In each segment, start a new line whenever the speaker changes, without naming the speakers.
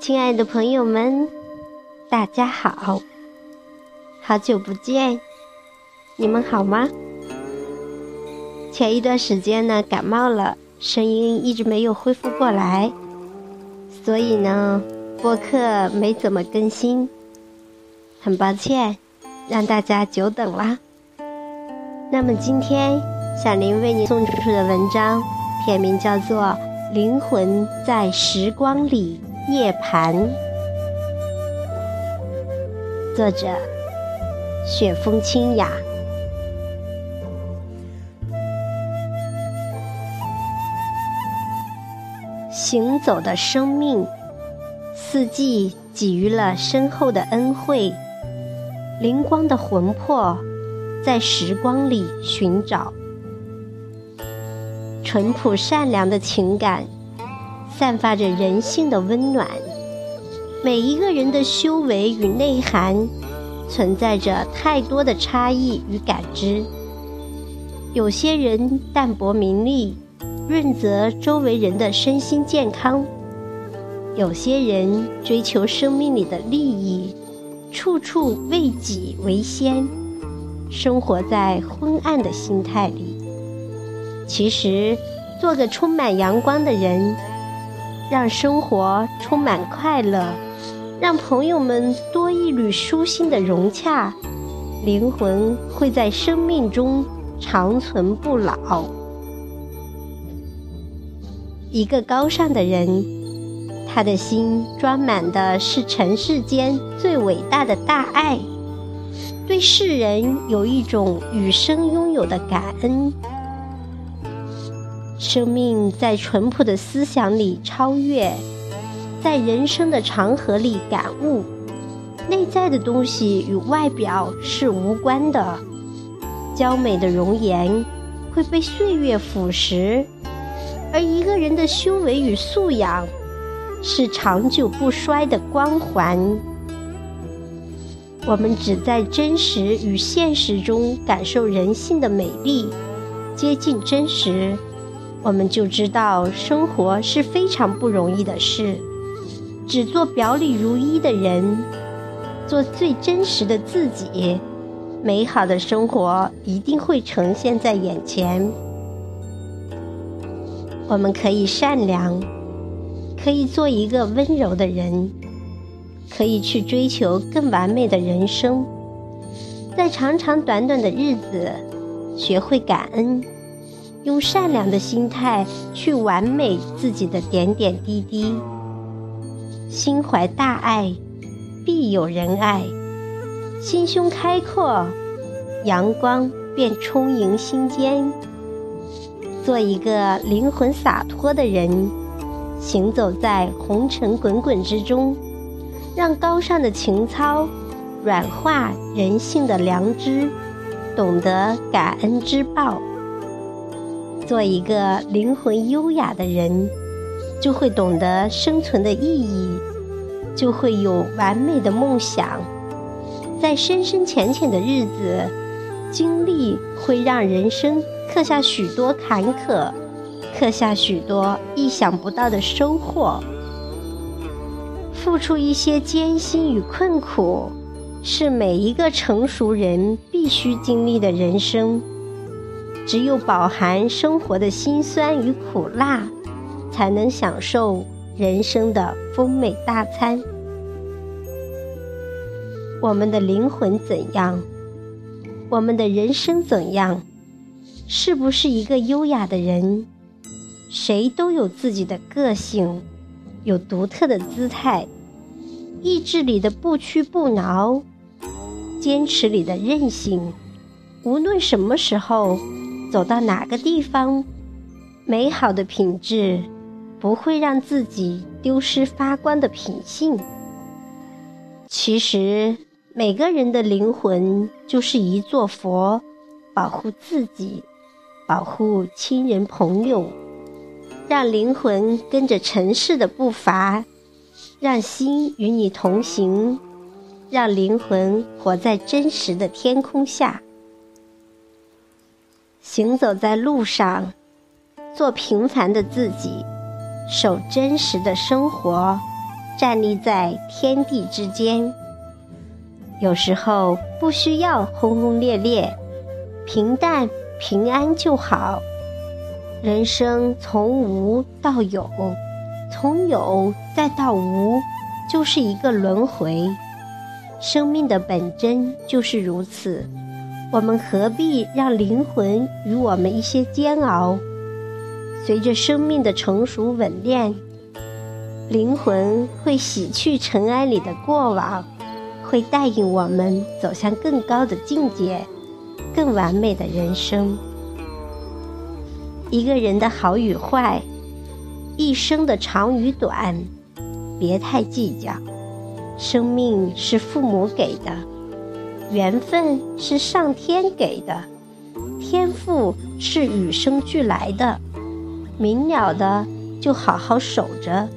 亲爱的朋友们，大家好！好久不见，你们好吗？前一段时间呢，感冒了，声音一直没有恢复过来，所以呢，播客没怎么更新，很抱歉，让大家久等啦。那么今天，小林为你送出的文章，片名叫做《灵魂在时光里涅槃》，作者雪风清雅。行走的生命，四季给予了深厚的恩惠，灵光的魂魄。在时光里寻找淳朴善良的情感，散发着人性的温暖。每一个人的修为与内涵，存在着太多的差异与感知。有些人淡泊名利，润泽周围人的身心健康；有些人追求生命里的利益，处处为己为先。生活在昏暗的心态里，其实做个充满阳光的人，让生活充满快乐，让朋友们多一缕舒心的融洽，灵魂会在生命中长存不老。一个高尚的人，他的心装满的是尘世间最伟大的大爱。对世人有一种与生拥有的感恩，生命在淳朴的思想里超越，在人生的长河里感悟，内在的东西与外表是无关的。娇美的容颜会被岁月腐蚀，而一个人的修为与素养是长久不衰的光环。我们只在真实与现实中感受人性的美丽，接近真实，我们就知道生活是非常不容易的事。只做表里如一的人，做最真实的自己，美好的生活一定会呈现在眼前。我们可以善良，可以做一个温柔的人。可以去追求更完美的人生，在长长短短的日子，学会感恩，用善良的心态去完美自己的点点滴滴。心怀大爱，必有人爱；心胸开阔，阳光便充盈心间。做一个灵魂洒脱的人，行走在红尘滚滚之中。让高尚的情操软化人性的良知，懂得感恩之报。做一个灵魂优雅的人，就会懂得生存的意义，就会有完美的梦想。在深深浅浅的日子，经历会让人生刻下许多坎坷，刻下许多意想不到的收获。付出一些艰辛与困苦，是每一个成熟人必须经历的人生。只有饱含生活的辛酸与苦辣，才能享受人生的丰美大餐。我们的灵魂怎样？我们的人生怎样？是不是一个优雅的人？谁都有自己的个性。有独特的姿态，意志里的不屈不挠，坚持里的韧性。无论什么时候，走到哪个地方，美好的品质不会让自己丢失发光的品性。其实，每个人的灵魂就是一座佛，保护自己，保护亲人朋友。让灵魂跟着尘世的步伐，让心与你同行，让灵魂活在真实的天空下。行走在路上，做平凡的自己，守真实的生活，站立在天地之间。有时候不需要轰轰烈烈，平淡平安就好。人生从无到有，从有再到无，就是一个轮回。生命的本真就是如此。我们何必让灵魂与我们一些煎熬？随着生命的成熟稳练，灵魂会洗去尘埃里的过往。会带领我们走向更高的境界，更完美的人生。一个人的好与坏，一生的长与短，别太计较。生命是父母给的，缘分是上天给的，天赋是与生俱来的。明了的就好好守着，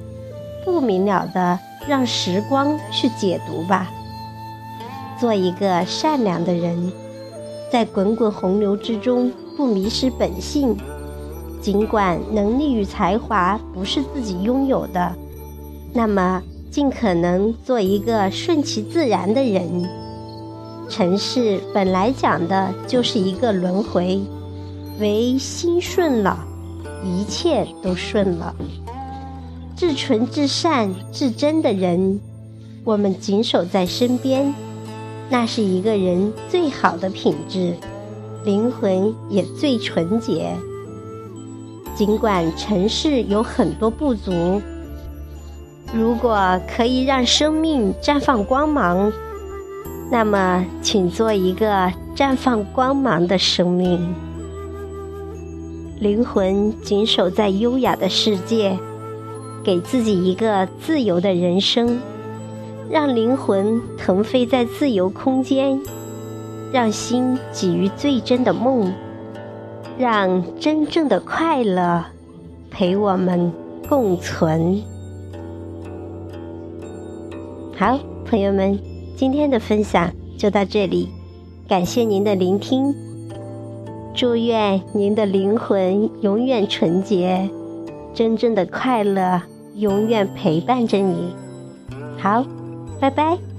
不明了的让时光去解读吧。做一个善良的人，在滚滚洪流之中不迷失本性。尽管能力与才华不是自己拥有的，那么尽可能做一个顺其自然的人。尘世本来讲的就是一个轮回，唯心顺了，一切都顺了。至纯至善至真的人，我们谨守在身边。那是一个人最好的品质，灵魂也最纯洁。尽管尘世有很多不足，如果可以让生命绽放光芒，那么请做一个绽放光芒的生命。灵魂紧守在优雅的世界，给自己一个自由的人生。让灵魂腾飞在自由空间，让心给予最真的梦，让真正的快乐陪我们共存。好，朋友们，今天的分享就到这里，感谢您的聆听，祝愿您的灵魂永远纯洁，真正的快乐永远陪伴着你。好。拜拜。